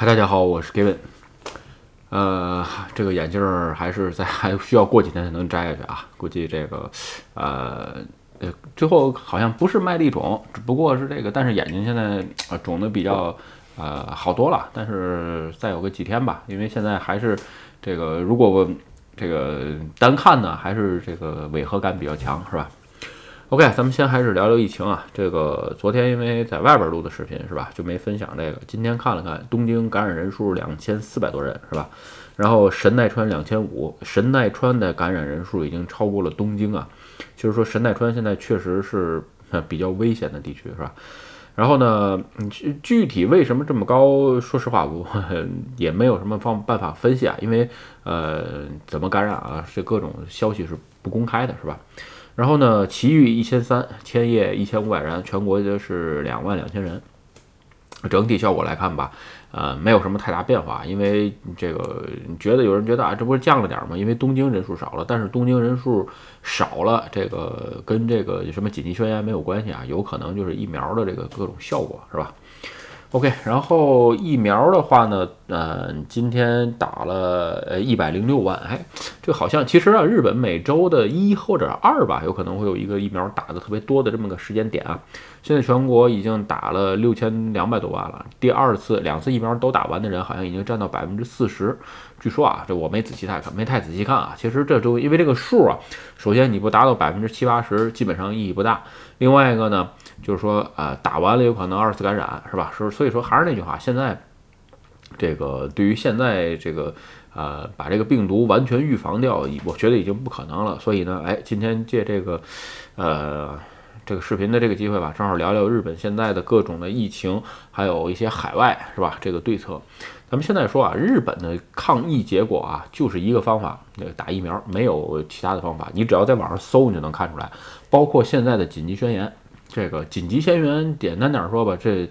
嗨，大家好，我是 Gavin。呃，这个眼镜儿还是在还需要过几天才能摘下去啊，估计这个，呃呃，最后好像不是麦粒肿，只不过是这个，但是眼睛现在呃肿的比较呃好多了，但是再有个几天吧，因为现在还是这个，如果我这个单看呢，还是这个违和感比较强，是吧？？OK，咱们先还是聊聊疫情啊。这个昨天因为在外边录的视频是吧，就没分享这个。今天看了看，东京感染人数两千四百多人是吧？然后神奈川两千五，神奈川的感染人数已经超过了东京啊。就是说神奈川现在确实是比较危险的地区是吧？然后呢，具具体为什么这么高？说实话，我也没有什么方办法分析啊，因为呃，怎么感染啊，这各种消息是不公开的，是吧？然后呢，其余一千三，千叶一千五百人，全国就是两万两千人。整体效果来看吧，呃，没有什么太大变化。因为这个觉得有人觉得啊，这不是降了点吗？因为东京人数少了，但是东京人数少了，这个跟这个什么紧急宣言没有关系啊，有可能就是疫苗的这个各种效果，是吧？OK，然后疫苗的话呢，呃，今天打了呃一百零六万，哎，这好像其实啊，日本每周的一或者二吧，有可能会有一个疫苗打的特别多的这么个时间点啊。现在全国已经打了六千两百多万了，第二次两次疫苗都打完的人好像已经占到百分之四十。据说啊，这我没仔细太看，没太仔细看啊。其实这周因为这个数啊，首先你不达到百分之七八十，基本上意义不大。另外一个呢，就是说啊，打完了有可能二次感染，是吧？是所以说还是那句话，现在这个对于现在这个呃把这个病毒完全预防掉，我觉得已经不可能了。所以呢，哎，今天借这个呃这个视频的这个机会吧，正好聊聊日本现在的各种的疫情，还有一些海外是吧？这个对策。咱们现在说啊，日本的抗疫结果啊，就是一个方法，那个打疫苗，没有其他的方法。你只要在网上搜，你就能看出来。包括现在的紧急宣言，这个紧急宣言，简单点说吧，这，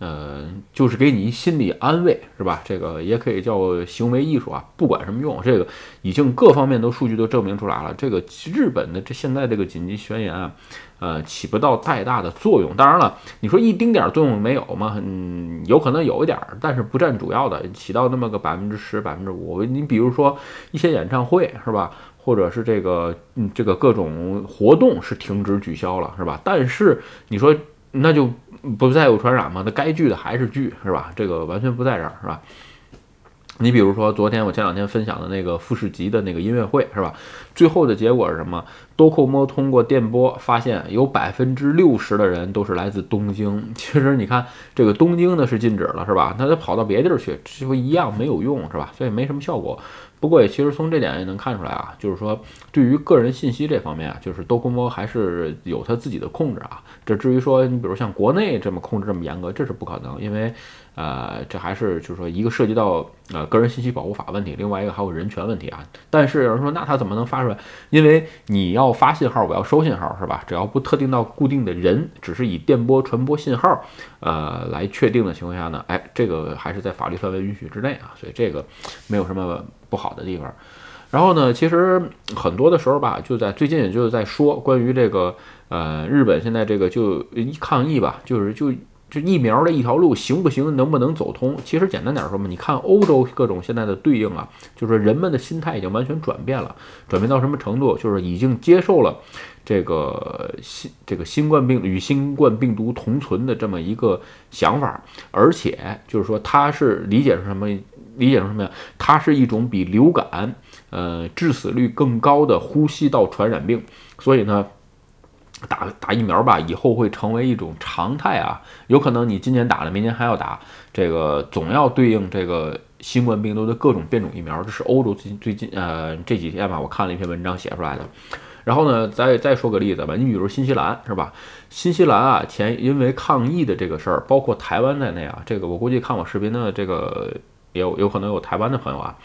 呃，就是给你心理安慰，是吧？这个也可以叫行为艺术啊，不管什么用，这个已经各方面都数据都证明出来了。这个日本的这现在这个紧急宣言啊。呃，起不到太大的作用。当然了，你说一丁点儿作用没有吗？嗯，有可能有一点儿，但是不占主要的，起到那么个百分之十、百分之五。你比如说一些演唱会是吧，或者是这个嗯这个各种活动是停止取消了是吧？但是你说那就不再有传染吗？那该聚的还是聚是吧？这个完全不在这儿是吧？你比如说，昨天我前两天分享的那个富士急的那个音乐会，是吧？最后的结果是什么？多扣摸通过电波发现，有百分之六十的人都是来自东京。其实你看，这个东京呢是禁止了，是吧？那他跑到别地儿去，几乎一样没有用，是吧？所以没什么效果。不过也其实从这点也能看出来啊，就是说对于个人信息这方面啊，就是多空摸还是有他自己的控制啊。这至于说你比如像国内这么控制这么严格，这是不可能，因为呃这还是就是说一个涉及到呃个人信息保护法问题，另外一个还有人权问题啊。但是有人说那他怎么能发出来？因为你要发信号，我要收信号是吧？只要不特定到固定的人，只是以电波传播信号呃来确定的情况下呢，哎这个还是在法律范围允许之内啊，所以这个没有什么。不好好的地方，然后呢，其实很多的时候吧，就在最近也就是在说关于这个呃日本现在这个就抗疫吧，就是就这疫苗的一条路行不行，能不能走通？其实简单点说嘛，你看欧洲各种现在的对应啊，就是人们的心态已经完全转变了，转变到什么程度？就是已经接受了这个新这个新冠病与新冠病毒同存的这么一个想法，而且就是说他是理解成什么？理解成什么呀？它是一种比流感，呃，致死率更高的呼吸道传染病。所以呢，打打疫苗吧，以后会成为一种常态啊。有可能你今年打了，明年还要打，这个总要对应这个新冠病毒的各种变种疫苗。这是欧洲最近最近呃这几天吧，我看了一篇文章写出来的。然后呢，再再说个例子吧，你比如新西兰是吧？新西兰啊，前因为抗疫的这个事儿，包括台湾在内啊，这个我估计看我视频的这个。有有可能有台湾的朋友啊，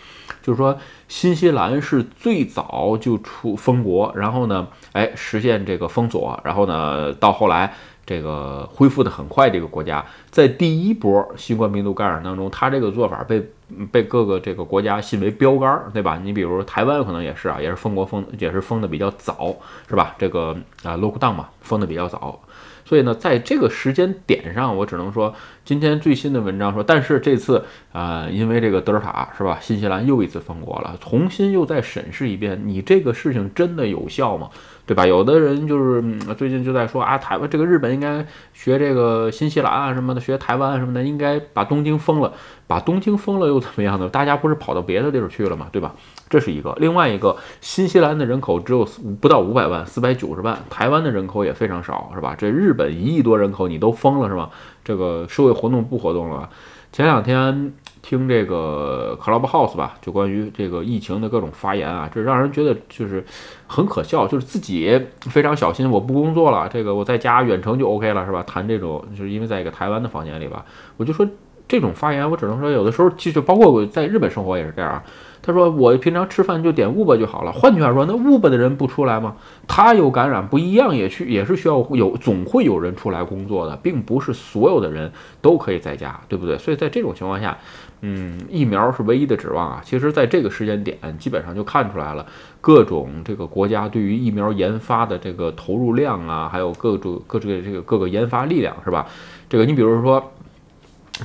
就是说新西兰是最早就出封国，然后呢，哎，实现这个封锁，然后呢，到后来这个恢复的很快，这个国家在第一波新冠病毒感染当中，它这个做法被被各个这个国家信为标杆，对吧？你比如台湾可能也是啊，也是封国封，也是封的比较早，是吧？这个啊，lockdown 嘛，封的比较早。所以呢，在这个时间点上，我只能说，今天最新的文章说，但是这次啊，因为这个德尔塔是吧，新西兰又一次封国了，重新又再审视一遍，你这个事情真的有效吗？对吧？有的人就是最近就在说啊，台湾这个日本应该学这个新西兰啊什么的，学台湾什么的，应该把东京封了，把东京封了又怎么样呢？大家不是跑到别的地儿去了嘛，对吧？这是一个。另外一个，新西兰的人口只有不到五百万，四百九十万，台湾的人口也非常少，是吧？这日本一亿多人口你都封了是吧？这个社会活动不活动了？前两天。听这个 Clubhouse 吧，就关于这个疫情的各种发言啊，这让人觉得就是很可笑，就是自己非常小心，我不工作了，这个我在家远程就 OK 了，是吧？谈这种，就是因为在一个台湾的房间里吧，我就说这种发言，我只能说有的时候其实包括我在日本生活也是这样。他说：“我平常吃饭就点 wub 就好了。”换句话说，那 wub 的人不出来吗？他有感染不一样，也去也是需要有，总会有人出来工作的，并不是所有的人都可以在家，对不对？所以在这种情况下，嗯，疫苗是唯一的指望啊。其实，在这个时间点，基本上就看出来了，各种这个国家对于疫苗研发的这个投入量啊，还有各种各这个这个各个研发力量，是吧？这个你比如说。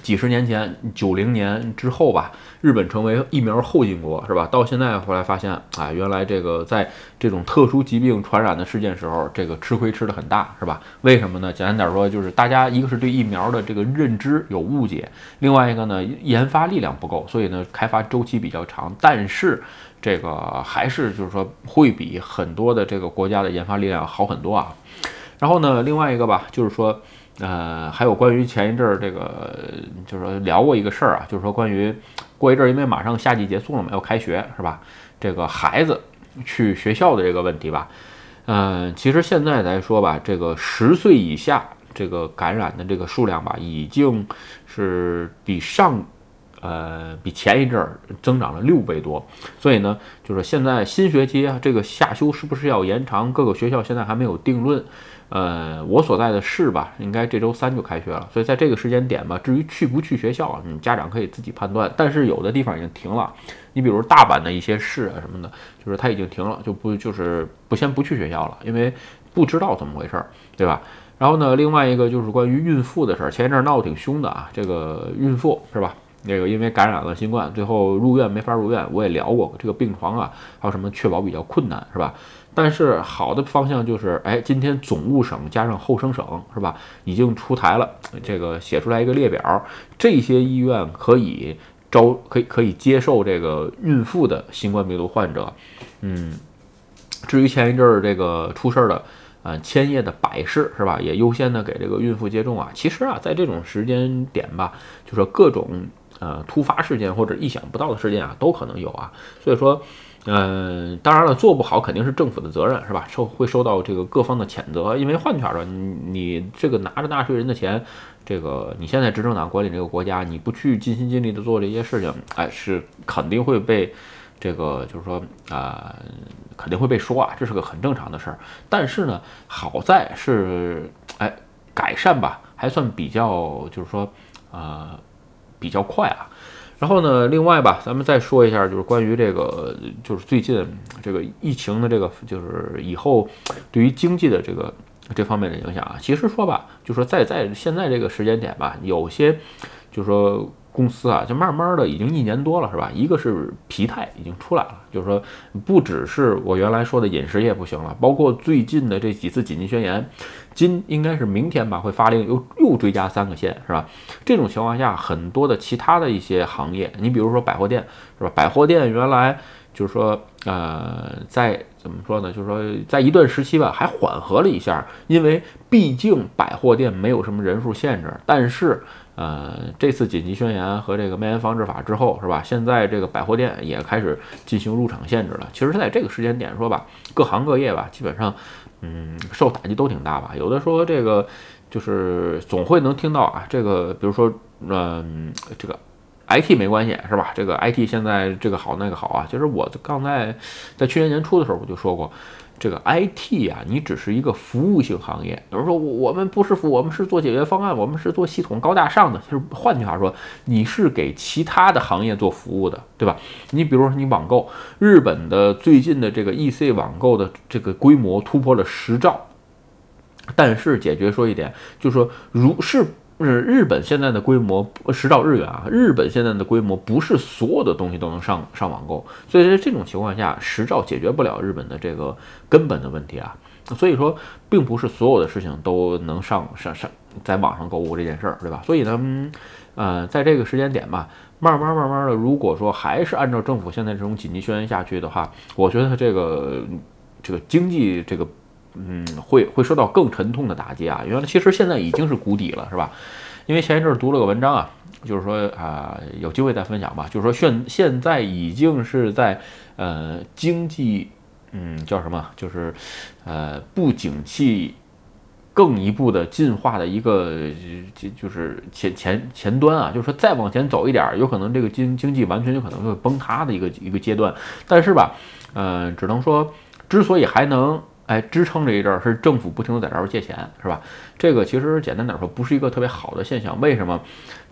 几十年前，九零年之后吧，日本成为疫苗后进国，是吧？到现在后来发现，啊，原来这个在这种特殊疾病传染的事件时候，这个吃亏吃的很大，是吧？为什么呢？简单点说，就是大家一个是对疫苗的这个认知有误解，另外一个呢，研发力量不够，所以呢，开发周期比较长。但是这个还是就是说，会比很多的这个国家的研发力量好很多啊。然后呢，另外一个吧，就是说。呃，还有关于前一阵儿这个，就是说聊过一个事儿啊，就是说关于过一阵儿，因为马上夏季结束了嘛，要开学是吧？这个孩子去学校的这个问题吧，嗯，其实现在来说吧，这个十岁以下这个感染的这个数量吧，已经是比上，呃，比前一阵儿增长了六倍多。所以呢，就是现在新学期啊，这个夏休是不是要延长？各个学校现在还没有定论。呃，我所在的市吧，应该这周三就开学了，所以在这个时间点吧，至于去不去学校，嗯，家长可以自己判断。但是有的地方已经停了，你比如大阪的一些市啊什么的，就是它已经停了，就不就是不先不去学校了，因为不知道怎么回事儿，对吧？然后呢，另外一个就是关于孕妇的事儿，前一阵闹得挺凶的啊，这个孕妇是吧？那个因为感染了新冠，最后入院没法入院，我也聊过这个病床啊，还有什么确保比较困难，是吧？但是好的方向就是，哎，今天总务省加上后生省是吧，已经出台了这个写出来一个列表，这些医院可以招，可以可以接受这个孕妇的新冠病毒患者。嗯，至于前一阵儿这个出事儿的，呃，千叶的百世是吧，也优先的给这个孕妇接种啊。其实啊，在这种时间点吧，就说各种呃突发事件或者意想不到的事件啊，都可能有啊。所以说。嗯，当然了，做不好肯定是政府的责任，是吧？受会受到这个各方的谴责，因为换句话说，你这个拿着纳税人的钱，这个你现在执政党管理这个国家，你不去尽心尽力的做这些事情，哎，是肯定会被这个就是说啊，肯定会被说啊，这是个很正常的事儿。但是呢，好在是哎改善吧，还算比较就是说啊比较快啊。然后呢，另外吧，咱们再说一下，就是关于这个，就是最近这个疫情的这个，就是以后对于经济的这个这方面的影响啊。其实说吧，就说在在现在这个时间点吧，有些就说。公司啊，就慢慢的已经一年多了，是吧？一个是疲态已经出来了，就是说，不只是我原来说的饮食业不行了，包括最近的这几次紧急宣言，今应该是明天吧，会发令又又追加三个县，是吧？这种情况下，很多的其他的一些行业，你比如说百货店，是吧？百货店原来就是说，呃，在怎么说呢？就是说，在一段时期吧，还缓和了一下，因为毕竟百货店没有什么人数限制，但是。呃，这次紧急宣言和这个蔓延防治法之后，是吧？现在这个百货店也开始进行入场限制了。其实，在这个时间点说吧，各行各业吧，基本上，嗯，受打击都挺大吧。有的说这个就是总会能听到啊，这个比如说，嗯，这个 IT 没关系是吧？这个 IT 现在这个好那个好啊。其实我刚才在去年年初的时候我就说过。这个 IT 啊，你只是一个服务性行业。有人说我们不是服，我们是做解决方案，我们是做系统高大上的。就是换句话说，你是给其他的行业做服务的，对吧？你比如说你网购，日本的最近的这个 EC 网购的这个规模突破了十兆，但是解决说一点，就是说如是日日本现在的规模十兆日元啊，日本现在的规模不是所有的东西都能上上网购，所以在这种情况下，十兆解决不了日本的这个根本的问题啊。所以说，并不是所有的事情都能上上上在网上购物这件事儿，对吧？所以呢，呃，在这个时间点吧，慢慢慢慢的，如果说还是按照政府现在这种紧急宣言下去的话，我觉得这个这个经济这个。嗯，会会受到更沉痛的打击啊！因为其实现在已经是谷底了，是吧？因为前一阵读了个文章啊，就是说啊，有机会再分享吧。就是说现现在已经是在呃经济嗯叫什么，就是呃不景气更一步的进化的一个就就是前前前端啊，就是说再往前走一点，有可能这个经经济完全有可能会崩塌的一个一个阶段。但是吧，呃，只能说之所以还能。哎，支撑这一阵儿是政府不停的在这儿借钱，是吧？这个其实简单点说，不是一个特别好的现象。为什么？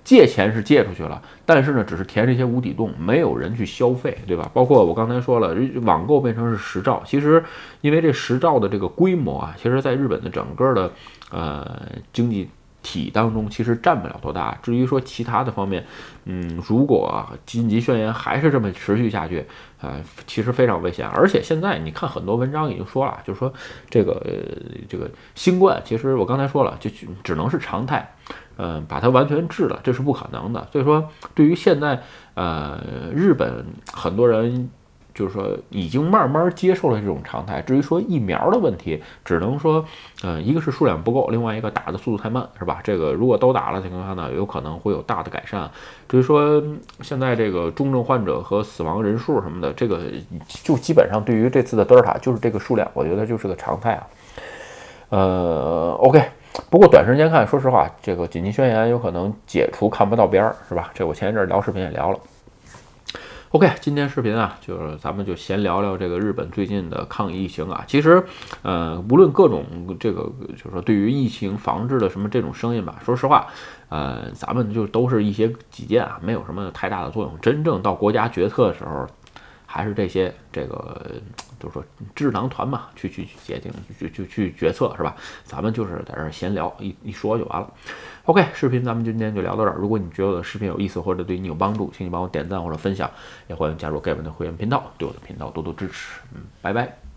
借钱是借出去了，但是呢，只是填这些无底洞，没有人去消费，对吧？包括我刚才说了，网购变成是十兆，其实因为这十兆的这个规模啊，其实在日本的整个的呃经济。体当中其实占不了多大。至于说其他的方面，嗯，如果紧急宣言还是这么持续下去，呃，其实非常危险。而且现在你看很多文章已经说了，就是说这个呃这个新冠，其实我刚才说了，就只能是常态，嗯，把它完全治了，这是不可能的。所以说，对于现在呃日本很多人。就是说，已经慢慢接受了这种常态。至于说疫苗的问题，只能说，嗯，一个是数量不够，另外一个打的速度太慢，是吧？这个如果都打了情况下呢，有可能会有大的改善。至于说现在这个重症患者和死亡人数什么的，这个就基本上对于这次的德尔塔就是这个数量，我觉得就是个常态啊。呃，OK，不过短时间看，说实话，这个紧急宣言有可能解除看不到边儿，是吧？这我前一阵聊视频也聊了。OK，今天视频啊，就是咱们就闲聊聊这个日本最近的抗疫情啊。其实，呃，无论各种这个，就是说对于疫情防治的什么这种声音吧，说实话，呃，咱们就都是一些己见啊，没有什么太大的作用。真正到国家决策的时候，还是这些这个，就是说智囊团嘛，去去去决定，去去去决策是吧？咱们就是在这闲聊，一一说就完了。OK，视频咱们今天就聊到这儿。如果你觉得我的视频有意思或者对你有帮助，请你帮我点赞或者分享，也欢迎加入盖文的会员频道，对我的频道多多支持。嗯，拜拜。